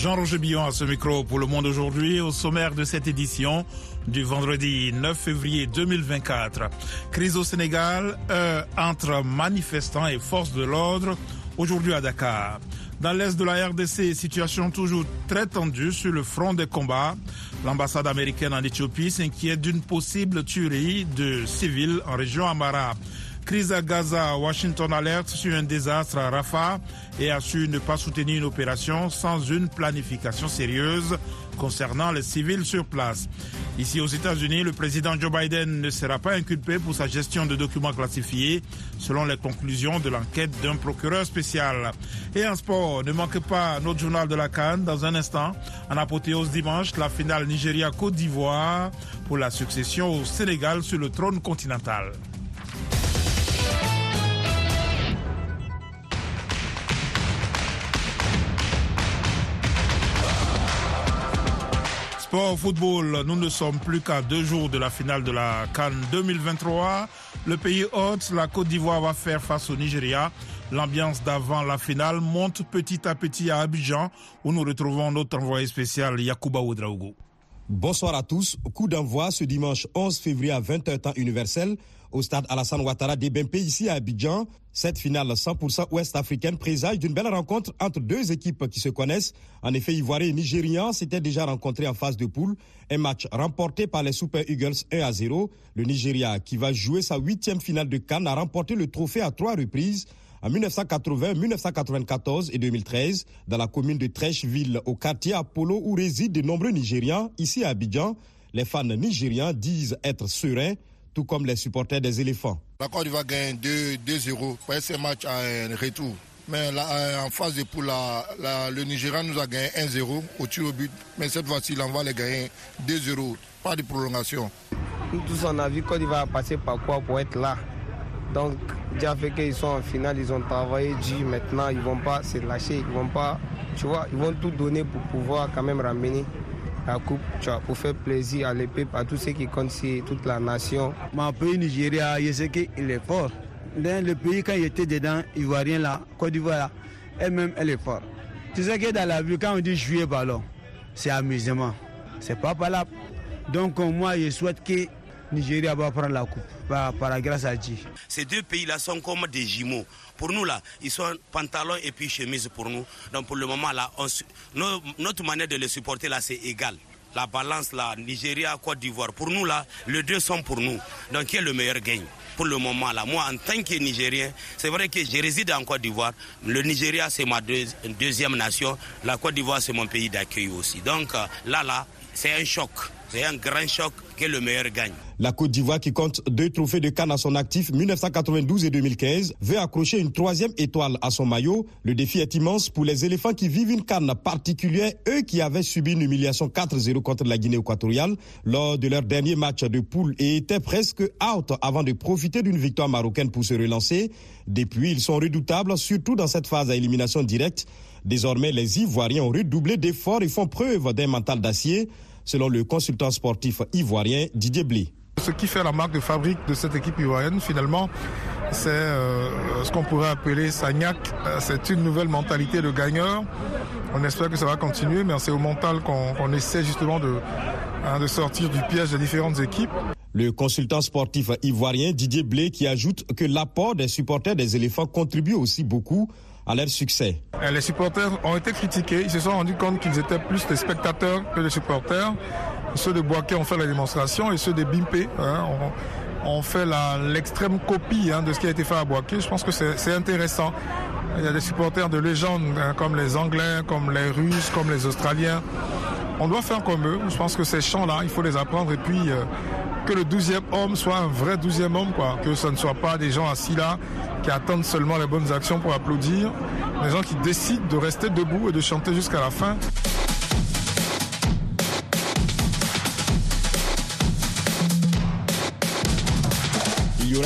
Jean-Roger Billon à ce micro pour Le Monde aujourd'hui, au sommaire de cette édition du vendredi 9 février 2024. Crise au Sénégal euh, entre manifestants et forces de l'ordre aujourd'hui à Dakar. Dans l'est de la RDC, situation toujours très tendue sur le front des combats. L'ambassade américaine en Éthiopie s'inquiète d'une possible tuerie de civils en région Amara. Crise à Gaza, Washington alerte sur un désastre à Rafah et assure ne pas soutenir une opération sans une planification sérieuse concernant les civils sur place. Ici aux États-Unis, le président Joe Biden ne sera pas inculpé pour sa gestion de documents classifiés, selon les conclusions de l'enquête d'un procureur spécial. Et en sport, ne manquez pas notre journal de la Cannes dans un instant. En apothéose dimanche, la finale Nigeria-Côte d'Ivoire pour la succession au Sénégal sur le trône continental. Sport football, nous ne sommes plus qu'à deux jours de la finale de la Cannes 2023. Le pays hôte, la Côte d'Ivoire, va faire face au Nigeria. L'ambiance d'avant la finale monte petit à petit à Abidjan, où nous retrouvons notre envoyé spécial Yakuba Oudraogo. Bonsoir à tous. Coup d'envoi ce dimanche 11 février à 20h temps universel au stade Alassane Ouattara d'Ebempe ici à Abidjan. Cette finale 100% ouest-africaine présage d'une belle rencontre entre deux équipes qui se connaissent. En effet, Ivoiriens et Nigérians s'étaient déjà rencontrés en phase de poule. Un match remporté par les Super Eagles 1 à 0. Le Nigeria, qui va jouer sa huitième finale de Cannes, a remporté le trophée à trois reprises en 1980, 1994 et 2013 dans la commune de Trècheville au quartier Apollo où résident de nombreux Nigérians. Ici à Abidjan, les fans nigérians disent être sereins tout comme les supporters des éléphants. La Côte d'Ivoire gagne 2-0 pour ce match en retour. Mais là, en phase de poule, le Nigeria nous a gagné 1-0 au tir au but. Mais cette fois-ci, on va les gagner 2-0. Pas de prolongation. Nous tous, on a vu Côte d'Ivoire passer par quoi pour être là? Donc, déjà fait qu'ils sont en finale, ils ont travaillé dur. Maintenant, ils ne vont pas se lâcher. Ils vont pas, tu vois, ils vont tout donner pour pouvoir quand même ramener la coupe tu vois, pour faire plaisir à l'épée, à tous ceux qui comptent sur toute la nation. Mon pays Nigeria, je sais qu'il est fort. Dans le pays, quand il était dedans, Ivoirien là, Côte d'Ivoire elle-même, elle est forte. Tu sais que dans la vie, quand on dit jouer ballon, c'est amusement. C'est pas là. Donc moi, je souhaite que Nigeria va prendre la coupe par, par la grâce à Dieu. Ces deux pays-là sont comme des jumeaux. Pour nous, là, ils sont pantalons et puis chemise pour nous. Donc pour le moment, là, notre manière de les supporter, là, c'est égal. La balance, là, Nigeria, Côte d'Ivoire, pour nous, là, les deux sont pour nous. Donc qui est le meilleur gain pour le moment là? Moi, en tant que Nigérien, c'est vrai que je réside en Côte d'Ivoire. Le Nigeria, c'est ma deuxième nation. La Côte d'Ivoire, c'est mon pays d'accueil aussi. Donc euh, là, là, c'est un choc. C'est un grand choc que le meilleur gagne. La Côte d'Ivoire, qui compte deux trophées de Cannes à son actif 1992 et 2015, veut accrocher une troisième étoile à son maillot. Le défi est immense pour les éléphants qui vivent une canne particulière, eux qui avaient subi une humiliation 4-0 contre la Guinée équatoriale lors de leur dernier match de poule et étaient presque out avant de profiter d'une victoire marocaine pour se relancer. Depuis, ils sont redoutables, surtout dans cette phase à élimination directe. Désormais, les Ivoiriens ont redoublé d'efforts et font preuve d'un mental d'acier selon le consultant sportif ivoirien Didier Blé. Ce qui fait la marque de fabrique de cette équipe ivoirienne, finalement, c'est euh, ce qu'on pourrait appeler Sagnac. Euh, c'est une nouvelle mentalité de gagneur. On espère que ça va continuer, mais c'est au mental qu'on essaie justement de, hein, de sortir du piège des différentes équipes. Le consultant sportif ivoirien Didier Blé qui ajoute que l'apport des supporters des éléphants contribue aussi beaucoup à leur succès. Les supporters ont été critiqués. Ils se sont rendus compte qu'ils étaient plus des spectateurs que des supporters. Ceux de Boaké ont fait la démonstration et ceux de Bimpe hein, ont, fait l'extrême copie hein, de ce qui a été fait à Boaké. Je pense que c'est intéressant. Il y a des supporters de légende hein, comme les Anglais, comme les Russes, comme les Australiens. On doit faire comme eux. Je pense que ces chants-là, il faut les apprendre et puis euh, que le douzième homme soit un vrai douzième homme, quoi. Que ce ne soit pas des gens assis là qui attendent seulement les bonnes actions pour applaudir, des gens qui décident de rester debout et de chanter jusqu'à la fin.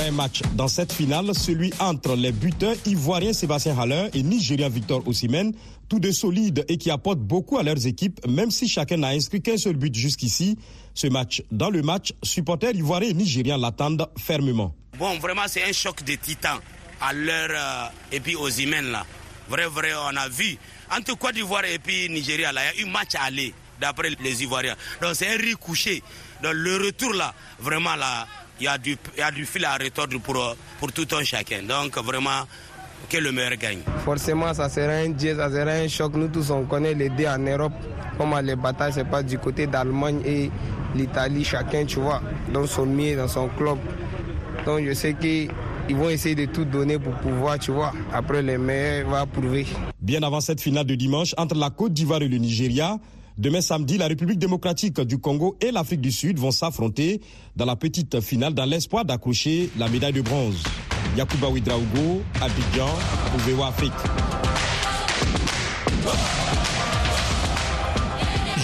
Un match dans cette finale, celui entre les buteurs ivoiriens Sébastien Haller et nigérien Victor Osimhen, tous deux solides et qui apportent beaucoup à leurs équipes, même si chacun n'a inscrit qu'un seul but jusqu'ici. Ce match, dans le match, supporters ivoiriens et nigériens l'attendent fermement. Bon, vraiment, c'est un choc de titans à l'heure et puis aux Imen là. Vrai, vrai, on a vu entre Côte d'Ivoire et puis Nigeria, là, il y a eu match à aller, d'après les Ivoiriens. Donc c'est un riz couché. Donc le retour là, vraiment là, il y a du, il y a du fil à retordre pour, pour tout un chacun. Donc vraiment, que le meilleur gagne. Forcément, ça sera un dieu, ça sera un choc. Nous tous, on connaît les deux en Europe. Comment les batailles c'est pas du côté d'Allemagne et l'Italie, chacun, tu vois, dans son milieu, dans son club. Donc je sais qu'ils vont essayer de tout donner pour pouvoir, tu vois. Après, les meilleurs vont prouver. Bien avant cette finale de dimanche entre la Côte d'Ivoire et le Nigeria, Demain samedi, la République démocratique du Congo et l'Afrique du Sud vont s'affronter dans la petite finale dans l'espoir d'accrocher la médaille de bronze. Yakuba Ouidraougo, Abidjan, pour Afrique.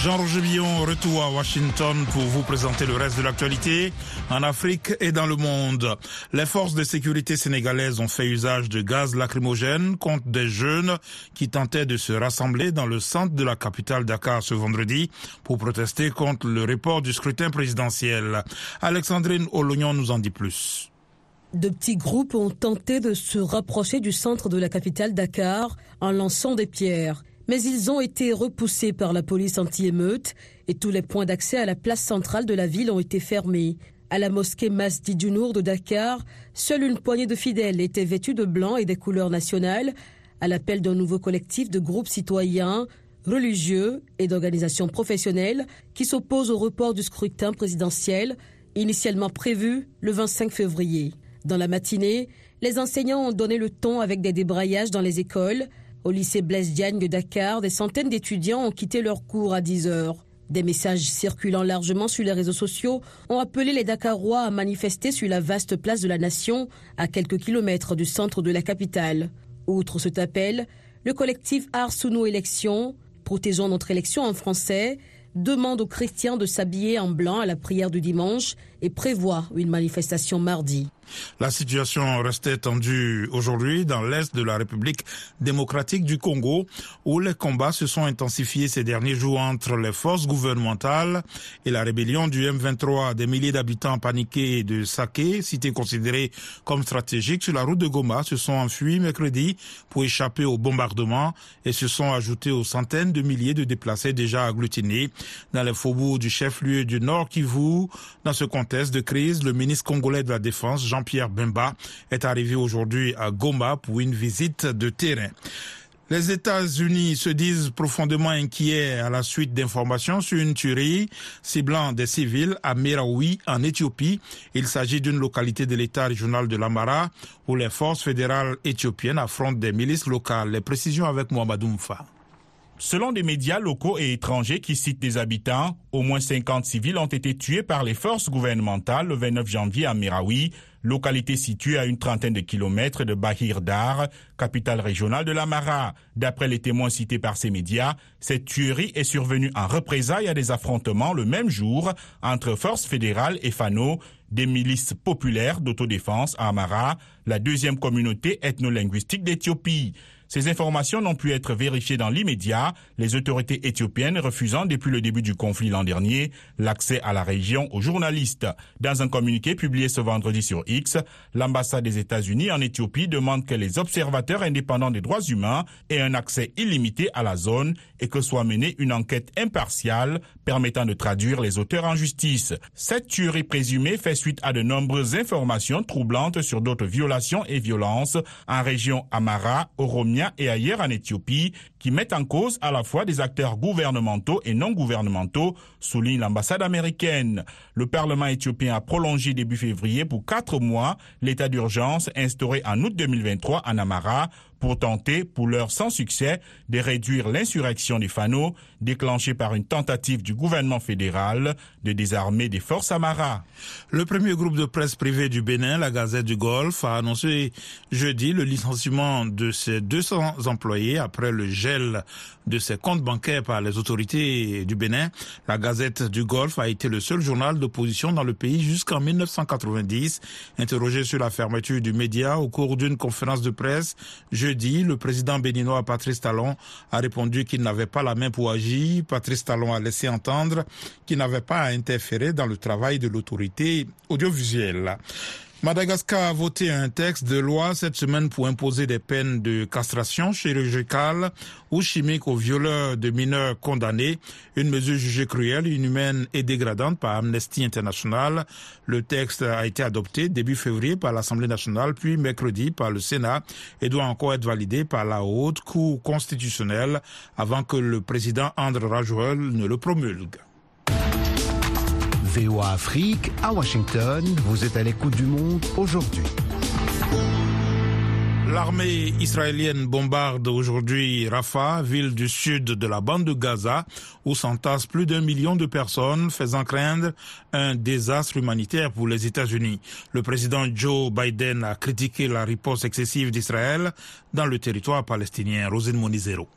Jean-Roger Billon, retour à Washington pour vous présenter le reste de l'actualité en Afrique et dans le monde. Les forces de sécurité sénégalaises ont fait usage de gaz lacrymogène contre des jeunes qui tentaient de se rassembler dans le centre de la capitale Dakar ce vendredi pour protester contre le report du scrutin présidentiel. Alexandrine Olognon nous en dit plus. De petits groupes ont tenté de se rapprocher du centre de la capitale Dakar en lançant des pierres mais ils ont été repoussés par la police anti-émeute et tous les points d'accès à la place centrale de la ville ont été fermés. À la mosquée Masdi du Nour de Dakar, seule une poignée de fidèles étaient vêtus de blanc et des couleurs nationales, à l'appel d'un nouveau collectif de groupes citoyens, religieux et d'organisations professionnelles qui s'opposent au report du scrutin présidentiel, initialement prévu le 25 février. Dans la matinée, les enseignants ont donné le ton avec des débrayages dans les écoles, au lycée Blaise Diagne de Dakar, des centaines d'étudiants ont quitté leurs cours à 10 heures. Des messages circulant largement sur les réseaux sociaux ont appelé les Dakarois à manifester sur la vaste place de la nation, à quelques kilomètres du centre de la capitale. Outre cet appel, le collectif Ars Suno Élection, protégeant notre élection en français, demande aux chrétiens de s'habiller en blanc à la prière du dimanche et prévoit une manifestation mardi. La situation restait tendue aujourd'hui dans l'est de la République démocratique du Congo, où les combats se sont intensifiés ces derniers jours entre les forces gouvernementales et la rébellion du M23. Des milliers d'habitants paniqués de Saké, cité considérée comme stratégique sur la route de Goma, se sont enfuis mercredi pour échapper au bombardement et se sont ajoutés aux centaines de milliers de déplacés déjà agglutinés dans les faubourgs du chef-lieu du Nord Kivu. Dans ce contexte de le ministre congolais de la Défense, Jean pierre Bemba est arrivé aujourd'hui à Goma pour une visite de terrain. Les États-Unis se disent profondément inquiets à la suite d'informations sur une tuerie ciblant des civils à Meraoui, en Éthiopie. Il s'agit d'une localité de l'État régional de l'Amara où les forces fédérales éthiopiennes affrontent des milices locales. Les précisions avec Mohamed Mfa. Selon des médias locaux et étrangers qui citent des habitants, au moins 50 civils ont été tués par les forces gouvernementales le 29 janvier à Meraoui, localité située à une trentaine de kilomètres de Bahir Dar, capitale régionale de l'Amara. D'après les témoins cités par ces médias, cette tuerie est survenue en représailles à des affrontements le même jour entre forces fédérales et Fano, des milices populaires d'autodéfense à Amara, la deuxième communauté ethno-linguistique d'Éthiopie. Ces informations n'ont pu être vérifiées dans l'immédiat, les autorités éthiopiennes refusant depuis le début du conflit l'an dernier l'accès à la région aux journalistes. Dans un communiqué publié ce vendredi sur X, l'ambassade des États-Unis en Éthiopie demande que les observateurs indépendants des droits humains aient un accès illimité à la zone et que soit menée une enquête impartiale permettant de traduire les auteurs en justice. Cette tuerie présumée fait suite à de nombreuses informations troublantes sur d'autres violations et violences en région Amara, Oromia et ailleurs en Éthiopie qui mettent en cause à la fois des acteurs gouvernementaux et non gouvernementaux, souligne l'ambassade américaine. Le Parlement éthiopien a prolongé début février pour quatre mois l'état d'urgence instauré en août 2023 en Amara pour tenter, pour l'heure sans succès, de réduire l'insurrection des Fano déclenchée par une tentative du gouvernement fédéral de désarmer des forces Amara. Le premier groupe de presse privé du Bénin, la Gazette du Golfe, a annoncé jeudi le licenciement de ses 200 employés après le de ses comptes bancaires par les autorités du Bénin. La Gazette du Golfe a été le seul journal d'opposition dans le pays jusqu'en 1990. Interrogé sur la fermeture du média au cours d'une conférence de presse jeudi, le président béninois Patrice Talon a répondu qu'il n'avait pas la main pour agir. Patrice Talon a laissé entendre qu'il n'avait pas à interférer dans le travail de l'autorité audiovisuelle. Madagascar a voté un texte de loi cette semaine pour imposer des peines de castration chirurgicale ou chimique aux violeurs de mineurs condamnés, une mesure jugée cruelle, inhumaine et dégradante par Amnesty International. Le texte a été adopté début février par l'Assemblée nationale, puis mercredi par le Sénat et doit encore être validé par la Haute Cour constitutionnelle avant que le président André Rajouel ne le promulgue. VOA Afrique à Washington. Vous êtes à l'écoute du monde aujourd'hui. L'armée israélienne bombarde aujourd'hui Rafah, ville du sud de la bande de Gaza, où s'entassent plus d'un million de personnes, faisant craindre un désastre humanitaire pour les États-Unis. Le président Joe Biden a critiqué la riposte excessive d'Israël dans le territoire palestinien. Rosine Monizero.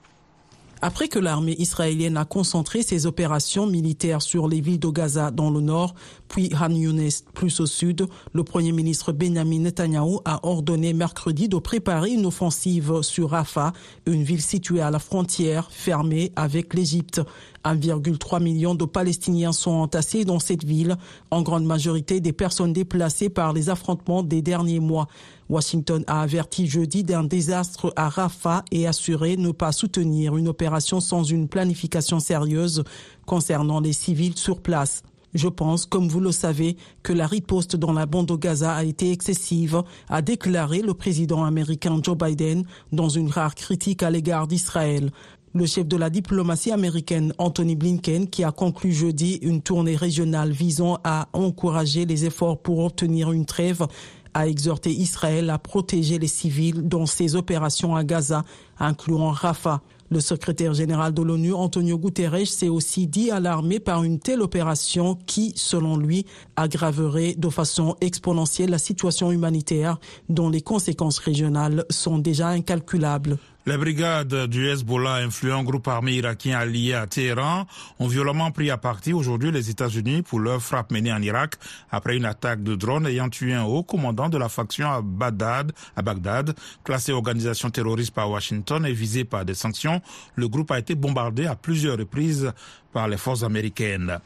Après que l'armée israélienne a concentré ses opérations militaires sur les villes de Gaza dans le nord, puis Han Younes plus au sud, le premier ministre Benjamin Netanyahu a ordonné mercredi de préparer une offensive sur Rafah, une ville située à la frontière fermée avec l'Égypte. 1,3 million de Palestiniens sont entassés dans cette ville, en grande majorité des personnes déplacées par les affrontements des derniers mois. Washington a averti jeudi d'un désastre à Rafah et assuré ne pas soutenir une opération sans une planification sérieuse concernant les civils sur place. Je pense, comme vous le savez, que la riposte dans la bande de Gaza a été excessive, a déclaré le président américain Joe Biden dans une rare critique à l'égard d'Israël. Le chef de la diplomatie américaine, Anthony Blinken, qui a conclu jeudi une tournée régionale visant à encourager les efforts pour obtenir une trêve, a exhorté Israël à protéger les civils dans ses opérations à Gaza, incluant Rafah. Le secrétaire général de l'ONU, Antonio Guterres, s'est aussi dit alarmé par une telle opération qui, selon lui, aggraverait de façon exponentielle la situation humanitaire dont les conséquences régionales sont déjà incalculables. Les brigades du Hezbollah, influent groupe armé irakien allié à Téhéran, ont violemment pris à partie aujourd'hui les États-Unis pour leur frappe menée en Irak après une attaque de drone ayant tué un haut commandant de la faction à Bagdad, à Bagdad, classé organisation terroriste par Washington et visé par des sanctions. Le groupe a été bombardé à plusieurs reprises par les forces américaines.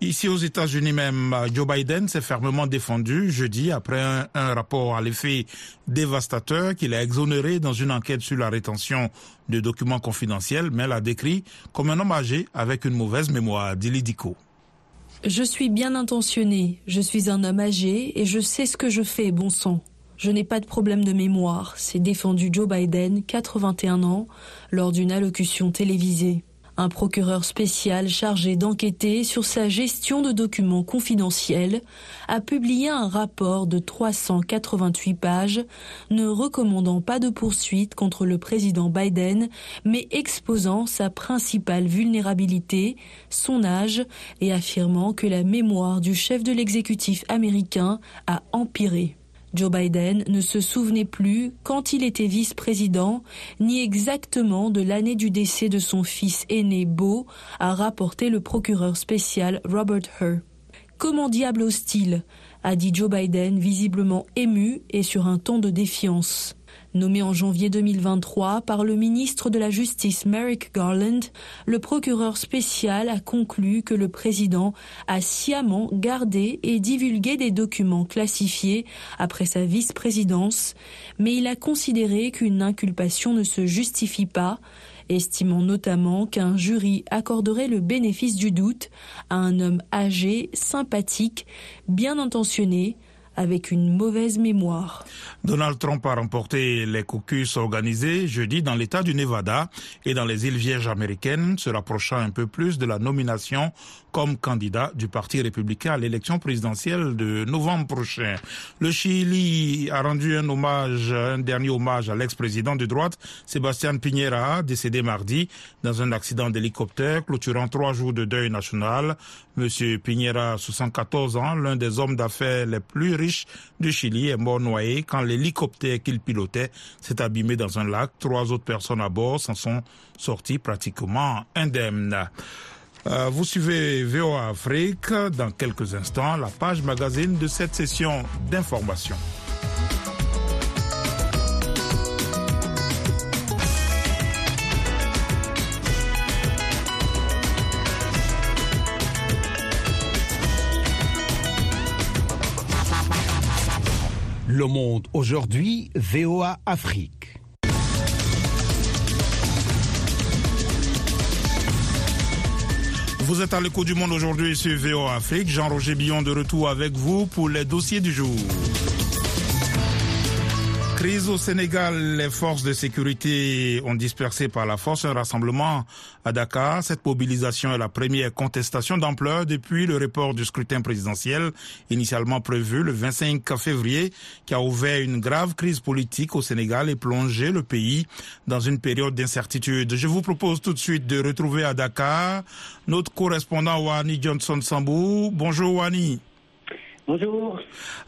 Ici aux États-Unis même, Joe Biden s'est fermement défendu jeudi après un, rapport à l'effet dévastateur qu'il a exonéré dans une enquête sur la rétention de documents confidentiels, mais l'a décrit comme un homme âgé avec une mauvaise mémoire, dit Lidico. Je suis bien intentionné, je suis un homme âgé et je sais ce que je fais, bon sang. Je n'ai pas de problème de mémoire, s'est défendu Joe Biden, 81 ans, lors d'une allocution télévisée. Un procureur spécial chargé d'enquêter sur sa gestion de documents confidentiels a publié un rapport de 388 pages ne recommandant pas de poursuite contre le président Biden, mais exposant sa principale vulnérabilité, son âge, et affirmant que la mémoire du chef de l'exécutif américain a empiré. Joe Biden ne se souvenait plus quand il était vice-président, ni exactement de l'année du décès de son fils aîné Beau, a rapporté le procureur spécial Robert Hur. Comment diable hostile a dit Joe Biden, visiblement ému et sur un ton de défiance. Nommé en janvier 2023 par le ministre de la Justice Merrick Garland, le procureur spécial a conclu que le président a sciemment gardé et divulgué des documents classifiés après sa vice-présidence, mais il a considéré qu'une inculpation ne se justifie pas, estimant notamment qu'un jury accorderait le bénéfice du doute à un homme âgé, sympathique, bien intentionné, avec une mauvaise mémoire. Donald Trump a remporté les caucus organisés jeudi dans l'État du Nevada et dans les îles Vierges américaines, se rapprochant un peu plus de la nomination comme candidat du Parti républicain à l'élection présidentielle de novembre prochain. Le Chili a rendu un hommage, un dernier hommage à l'ex-président de droite, Sébastien Piñera, décédé mardi dans un accident d'hélicoptère clôturant trois jours de deuil national. Monsieur Piñera, 74 ans, l'un des hommes d'affaires les plus riches du Chili, est mort noyé quand l'hélicoptère qu'il pilotait s'est abîmé dans un lac. Trois autres personnes à bord s'en sont sorties pratiquement indemnes. Euh, vous suivez VOA Afrique dans quelques instants, la page magazine de cette session d'information. Le Monde aujourd'hui, VOA Afrique. Vous êtes à l'écho du monde aujourd'hui sur VOA Afrique. Jean-Roger Billon de retour avec vous pour les dossiers du jour. Crise au Sénégal, les forces de sécurité ont dispersé par la force un rassemblement à Dakar. Cette mobilisation est la première contestation d'ampleur depuis le report du scrutin présidentiel initialement prévu le 25 février qui a ouvert une grave crise politique au Sénégal et plongé le pays dans une période d'incertitude. Je vous propose tout de suite de retrouver à Dakar notre correspondant Wani Johnson Sambou. Bonjour Wani. Bonjour.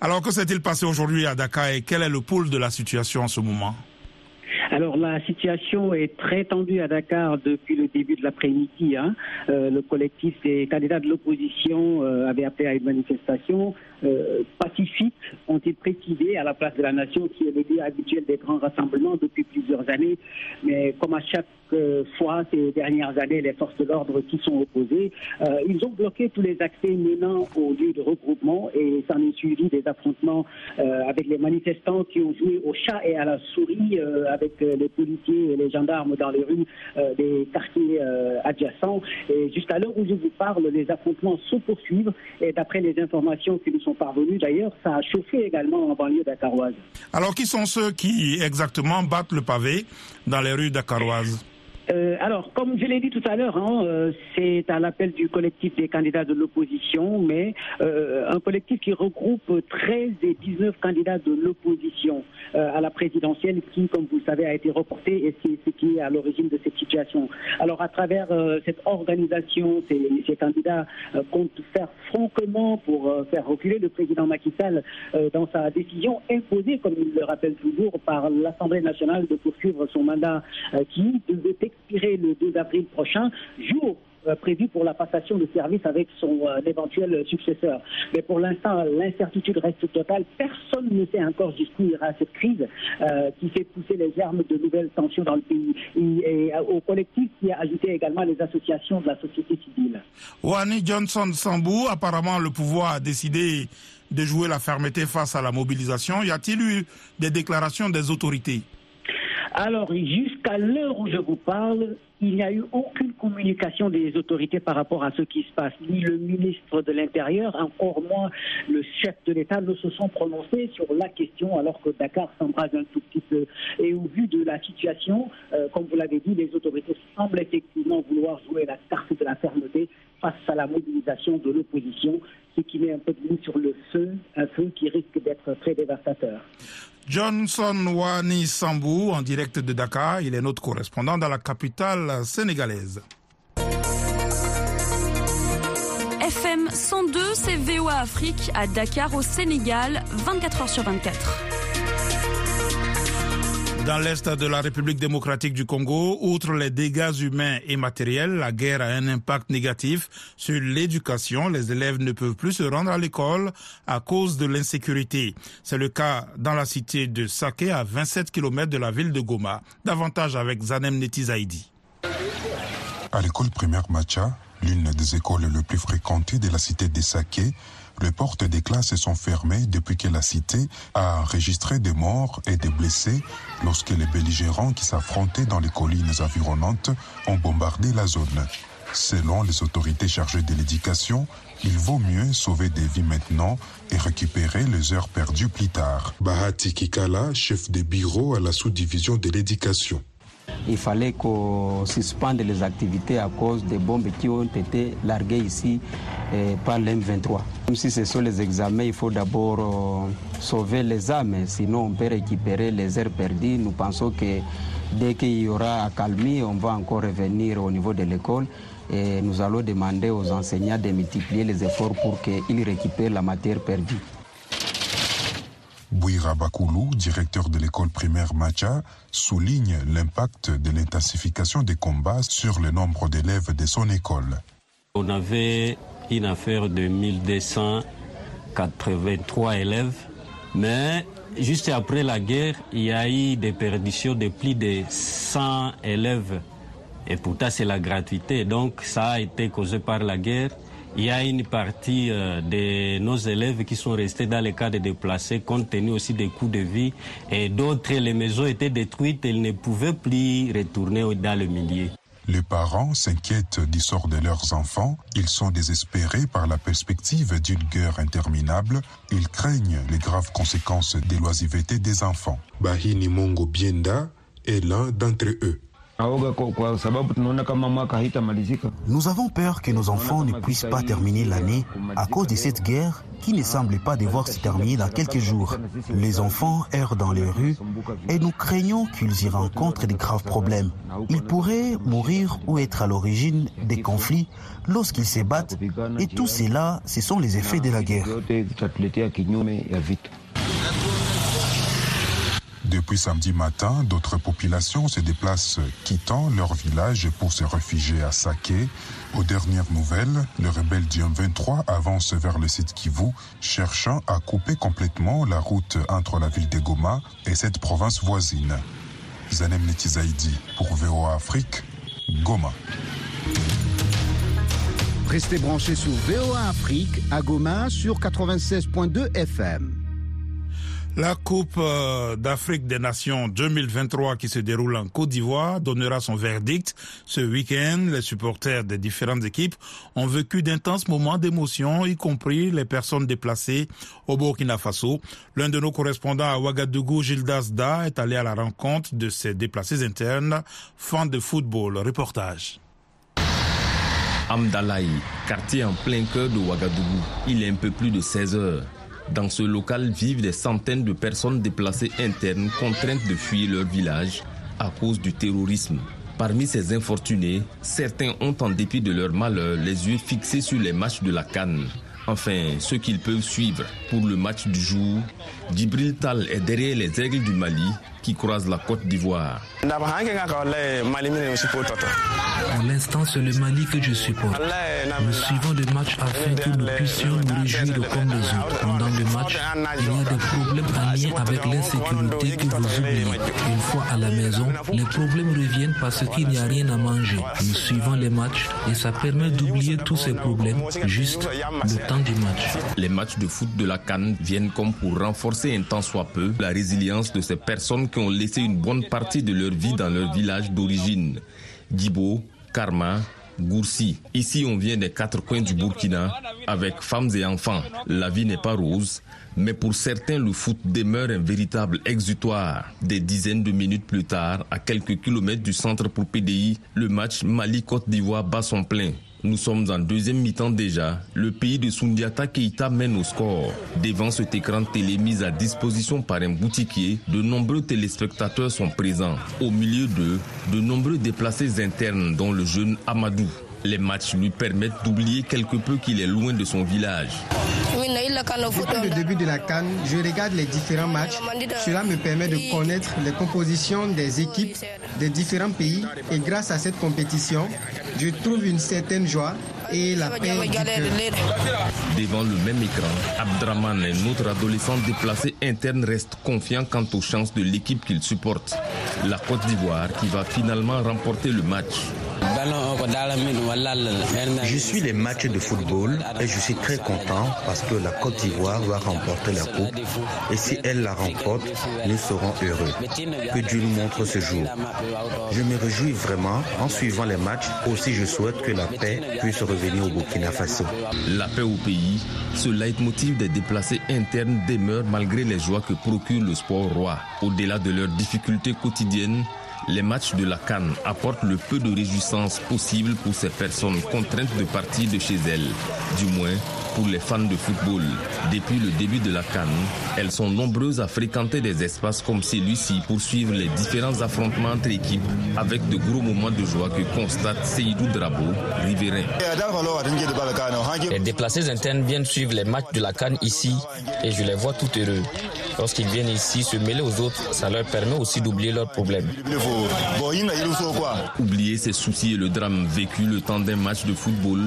Alors, que s'est-il passé aujourd'hui à Dakar et quel est le pôle de la situation en ce moment? Alors la situation est très tendue à Dakar depuis le début de l'après-midi. Hein. Euh, le collectif des candidats de l'opposition euh, avait appelé à une manifestation euh, pacifique, ont-ils précisé, à la place de la nation, qui est le lieu habituel des grands rassemblements depuis plusieurs années. Mais comme à chaque fois ces dernières années, les forces de l'ordre qui sont opposées, ils ont bloqué tous les accès menant au lieu de regroupement et s'en est suivi des affrontements avec les manifestants qui ont joué au chat et à la souris avec les policiers et les gendarmes dans les rues euh, des quartiers euh, adjacents. Et jusqu'à l'heure où je vous parle, les affrontements se poursuivent. Et d'après les informations qui nous sont parvenues, d'ailleurs, ça a chauffé également en banlieue dakaroise. Alors, qui sont ceux qui exactement battent le pavé dans les rues dakaroises? Euh, alors, comme je l'ai dit tout à l'heure, hein, euh, c'est à l'appel du collectif des candidats de l'opposition, mais euh, un collectif qui regroupe 13 et 19 candidats de l'opposition à la présidentielle qui, comme vous le savez, a été reporté et c'est ce qui est à l'origine de cette situation. Alors, à travers cette organisation, ces, candidats comptent faire franchement pour faire reculer le président Macky Sall dans sa décision imposée, comme il le rappelle toujours, par l'Assemblée nationale de poursuivre son mandat qui devait le 2 avril prochain, jour euh, prévu pour la passation de service avec son euh, éventuel successeur. Mais pour l'instant, l'incertitude reste totale. Personne ne sait encore jusqu'où ira cette crise euh, qui fait pousser les germes de nouvelles tensions dans le pays. Et, au collectif qui a ajouté également les associations de la société civile. Wani Johnson Sambou, apparemment le pouvoir a décidé de jouer la fermeté face à la mobilisation. Y a-t-il eu des déclarations des autorités? Alors, jusqu'à l'heure où je vous parle, il n'y a eu aucune communication des autorités par rapport à ce qui se passe. Ni le ministre de l'Intérieur, encore moins le chef de l'État ne se sont prononcés sur la question alors que Dakar s'embrase un tout petit peu. Et au vu de la situation, euh, comme vous l'avez dit, les autorités semblent effectivement vouloir jouer la carte de la fermeté face à la mobilisation de l'opposition, ce qui met un peu de l'eau sur le feu, un feu qui risque d'être très dévastateur. Johnson Wani Sambou, en direct de Dakar, il est notre correspondant dans la capitale sénégalaise. FM 102, c'est VOA Afrique à Dakar au Sénégal, 24 heures sur 24. Dans l'est de la République démocratique du Congo, outre les dégâts humains et matériels, la guerre a un impact négatif sur l'éducation. Les élèves ne peuvent plus se rendre à l'école à cause de l'insécurité. C'est le cas dans la cité de Saké, à 27 km de la ville de Goma. Davantage avec Zanem Netizaidi. À l'école primaire Macha, l'une des écoles les plus fréquentées de la cité de Saké, les portes des classes sont fermées depuis que la cité a enregistré des morts et des blessés lorsque les belligérants qui s'affrontaient dans les collines environnantes ont bombardé la zone. Selon les autorités chargées de l'éducation, il vaut mieux sauver des vies maintenant et récupérer les heures perdues plus tard. Bahati Kikala, chef de bureau à la sous-division de l'éducation il fallait qu'on suspende les activités à cause des bombes qui ont été larguées ici eh, par l'M23. Même si ce sont les examens, il faut d'abord euh, sauver les âmes, sinon on peut récupérer les heures perdues. Nous pensons que dès qu'il y aura accalmie, on va encore revenir au niveau de l'école et nous allons demander aux enseignants de multiplier les efforts pour qu'ils récupèrent la matière perdue. Bouira Bakoulou, directeur de l'école primaire Macha, souligne l'impact de l'intensification des combats sur le nombre d'élèves de son école. On avait une affaire de 1283 élèves, mais juste après la guerre, il y a eu des perditions de plus de 100 élèves. Et pourtant, c'est la gratuité. Donc, ça a été causé par la guerre il y a une partie euh, de nos élèves qui sont restés dans les cas de déplacés compte tenu aussi des coûts de vie et d'autres, les maisons étaient détruites, ils ne pouvaient plus retourner dans le milieu. Les parents s'inquiètent du sort de leurs enfants. Ils sont désespérés par la perspective d'une guerre interminable. Ils craignent les graves conséquences des loisivetés des enfants. Bahini Mongo Bienda est l'un d'entre eux. Nous avons peur que nos enfants ne puissent pas terminer l'année à cause de cette guerre qui ne semble pas devoir se terminer dans quelques jours. Les enfants errent dans les rues et nous craignons qu'ils y rencontrent de graves problèmes. Ils pourraient mourir ou être à l'origine des conflits lorsqu'ils se battent. et tout cela, ce sont les effets de la guerre. Depuis samedi matin, d'autres populations se déplacent quittant leur village pour se réfugier à Saké. Aux dernières nouvelles, le rebelle du M23 avance vers le site Kivu, cherchant à couper complètement la route entre la ville de Goma et cette province voisine. Zanem Netizaidi pour VOA Afrique, Goma. Restez branchés sur VOA Afrique à Goma sur 96.2 FM. La Coupe euh, d'Afrique des Nations 2023 qui se déroule en Côte d'Ivoire donnera son verdict ce week-end. Les supporters des différentes équipes ont vécu d'intenses moments d'émotion, y compris les personnes déplacées au Burkina Faso. L'un de nos correspondants à Ouagadougou, Gildas Da, est allé à la rencontre de ces déplacés internes, fans de football. Reportage. Amdalaï, quartier en plein cœur de Ouagadougou. Il est un peu plus de 16 heures. Dans ce local vivent des centaines de personnes déplacées internes contraintes de fuir leur village à cause du terrorisme. Parmi ces infortunés, certains ont en dépit de leur malheur les yeux fixés sur les matchs de la Cannes. Enfin, ceux qu'ils peuvent suivre pour le match du jour, Djibril Tal est derrière les aigles du Mali qui croisent la côte d'Ivoire. Pour l'instant, c'est le Mali que je supporte. Nous suivons le match afin que nous puissions nous réjouir comme les autres. Pendant le match, il y a des problèmes en lien avec l'insécurité que vous oubliez. Une fois à la maison, les problèmes reviennent parce qu'il n'y a rien à manger. Nous suivons les matchs et ça permet d'oublier tous ces problèmes, juste le temps du match. Les matchs de foot de la Cannes viennent comme pour renforcer un tant soit peu la résilience de ces personnes qui ont laissé une bonne partie de leur vie dans leur village d'origine. Djibo, Karma, Goursi. Ici, on vient des quatre coins du Burkina avec femmes et enfants. La vie n'est pas rose, mais pour certains, le foot demeure un véritable exutoire. Des dizaines de minutes plus tard, à quelques kilomètres du centre pour PDI, le match Mali-Côte d'Ivoire bat son plein. Nous sommes en deuxième mi-temps déjà. Le pays de Sundiata Keita mène au score. Devant cet écran télé mis à disposition par un boutiquier, de nombreux téléspectateurs sont présents. Au milieu d'eux, de nombreux déplacés internes, dont le jeune Amadou. Les matchs lui permettent d'oublier quelque peu qu'il est loin de son village. Depuis le début de la Cannes, je regarde les différents matchs. Cela me permet de connaître les compositions des équipes des différents pays et grâce à cette compétition, je trouve une certaine joie et la paix du cœur. Devant le même écran, Abdraman, un autre adolescent déplacé interne, reste confiant quant aux chances de l'équipe qu'il supporte. La Côte d'Ivoire qui va finalement remporter le match. Je suis les matchs de football et je suis très content parce que la Côte d'Ivoire va remporter la coupe. Et si elle la remporte, nous serons heureux. Que Dieu nous montre ce jour. Je me réjouis vraiment en suivant les matchs. Aussi, je souhaite que la paix puisse revenir au Burkina Faso. La paix au pays, ce leitmotiv des déplacés internes demeure malgré les joies que procure le sport roi. Au-delà de leurs difficultés quotidiennes, les matchs de la Cannes apportent le peu de réjouissance possible pour ces personnes contraintes de partir de chez elles. Du moins, pour les fans de football. Depuis le début de la Cannes, elles sont nombreuses à fréquenter des espaces comme celui-ci pour suivre les différents affrontements entre équipes avec de gros moments de joie que constate Seydou Drabo, riverain. Les déplacés internes viennent suivre les matchs de la Cannes ici et je les vois tout heureux. Lorsqu'ils viennent ici se mêler aux autres, ça leur permet aussi d'oublier leurs problèmes. Oublier ses soucis et le drame vécu le temps d'un match de football,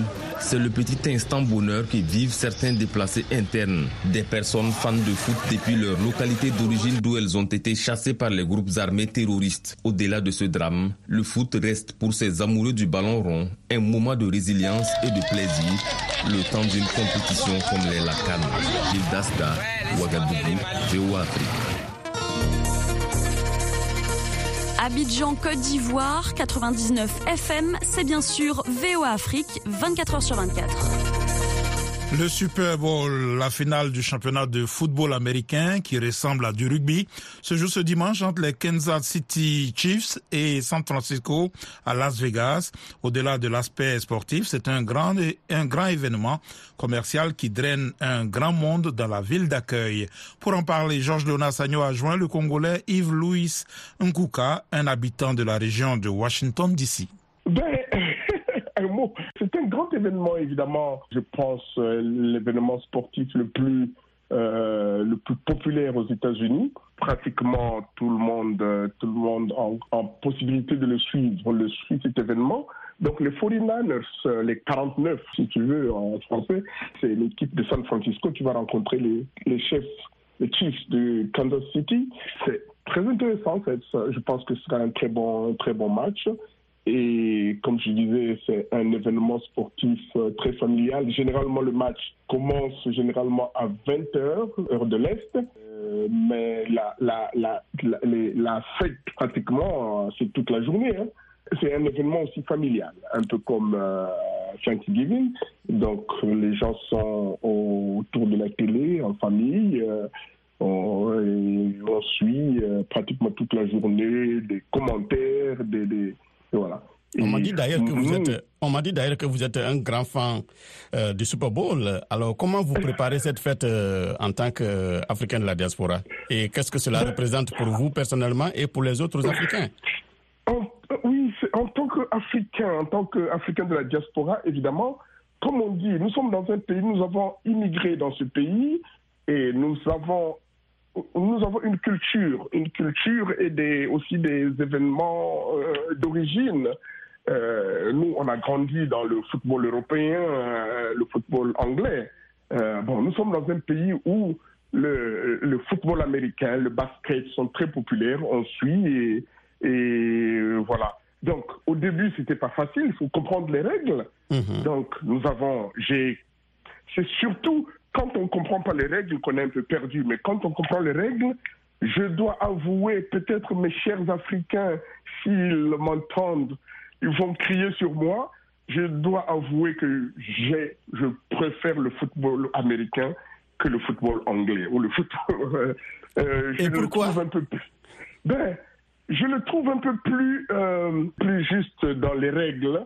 C'est le petit instant bonheur que vivent certains déplacés internes, des personnes fans de foot depuis leur localité d'origine d'où elles ont été chassées par les groupes armés terroristes. Au-delà de ce drame, le foot reste pour ces amoureux du ballon rond un moment de résilience et de plaisir, le temps d'une compétition comme les Lacan. Gilles Dasta, Ouagadougou, Afrique. Abidjan, Côte d'Ivoire, 99 FM, c'est bien sûr VOA Afrique, 24h sur 24. Le Super Bowl, la finale du championnat de football américain qui ressemble à du rugby, se joue ce dimanche entre les Kansas City Chiefs et San Francisco à Las Vegas. Au-delà de l'aspect sportif, c'est un grand, un grand événement commercial qui draine un grand monde dans la ville d'accueil. Pour en parler, Georges Léonard Sagno a joint le Congolais Yves-Louis Nkuka, un habitant de la région de Washington, D.C. Ben, C'est un grand événement, évidemment. Je pense euh, l'événement sportif le plus euh, le plus populaire aux États-Unis. Pratiquement tout le monde, euh, tout le monde en, possibilité de le suivre, le suit cet événement. Donc les 49ers, les 49 si tu veux en français, c'est l'équipe de San Francisco qui va rencontrer les, les chefs, les Chiefs de Kansas City. C'est très intéressant. Je pense que ce sera un très bon, un très bon match. Et comme je disais, c'est un événement sportif euh, très familial. Généralement, le match commence généralement à 20h, heure de l'Est. Euh, mais la, fête, pratiquement, euh, c'est toute la journée. Hein. C'est un événement aussi familial, un peu comme Thanksgiving. Donc, les gens sont autour de la télé, en famille. on, suit pratiquement toute la journée des commentaires, des on m'a dit d'ailleurs que vous êtes, on m'a dit d'ailleurs que vous êtes un grand fan euh, du Super Bowl. Alors, comment vous préparez cette fête euh, en tant qu'Africain de la diaspora? Et qu'est-ce que cela représente pour vous personnellement et pour les autres Africains? Oui, en tant qu'Africain, en tant qu'Africain de la diaspora, évidemment, comme on dit, nous sommes dans un pays, nous avons immigré dans ce pays et nous avons nous avons une culture, une culture et des, aussi des événements euh, d'origine. Euh, nous, on a grandi dans le football européen, euh, le football anglais. bon, nous sommes dans un pays où le, le, football américain, le basket sont très populaires, on suit et, et voilà. Donc, au début, c'était pas facile, il faut comprendre les règles. Mm-hmm. Donc, nous avons, j'ai, c'est surtout quand on ne comprend pas les règles, on est un peu perdu. Mais quand on comprend les règles, je dois avouer, peut-être mes chers Africains, s'ils m'entendent, ils vont crier sur moi. Je dois avouer que j'ai, je préfère le football américain que le football anglais ou le football. Euh, je Et pourquoi un peu Ben, je le trouve un peu plus, euh, plus juste dans les règles.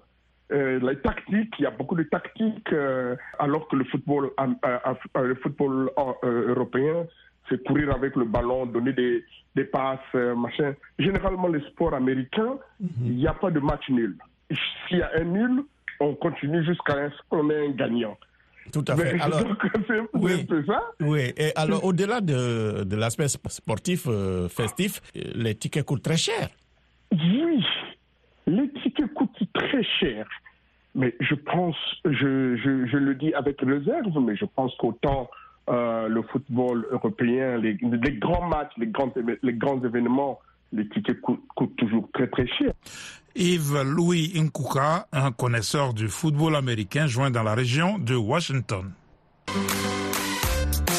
Euh, les tactiques, il y a beaucoup de tactiques, euh, alors que le football, euh, le football européen, c'est courir avec le ballon, donner des, des passes, machin. Généralement, les sports américains, mhm. il n'y a pas de match nul. S'il y a un nul, on continue jusqu'à ce qu'on ait un gagnant. Tout à fait. Alors, oui, ça. oui. Et alors, au-delà de, de l'aspect sportif, festif, les tickets coûtent très cher. Oui, les tickets coûtent très cher? Mais je pense, je, je, le dis avec réserve, mais je pense qu'autant euh, le football européen, les, grands matchs, les grands, les événements, les tickets coûtent, toujours très très cher. Yves Louis Nkuka, un connaisseur du football américain, joint dans la région de Washington.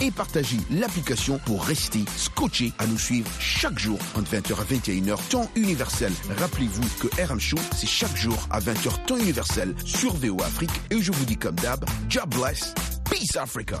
et partagez l'application pour rester scotché à nous suivre chaque jour entre 20h à 21h temps universel. Rappelez-vous que RM Show, c'est chaque jour à 20h temps universel sur VO Afrique et je vous dis comme d'hab, job bless, peace Africa.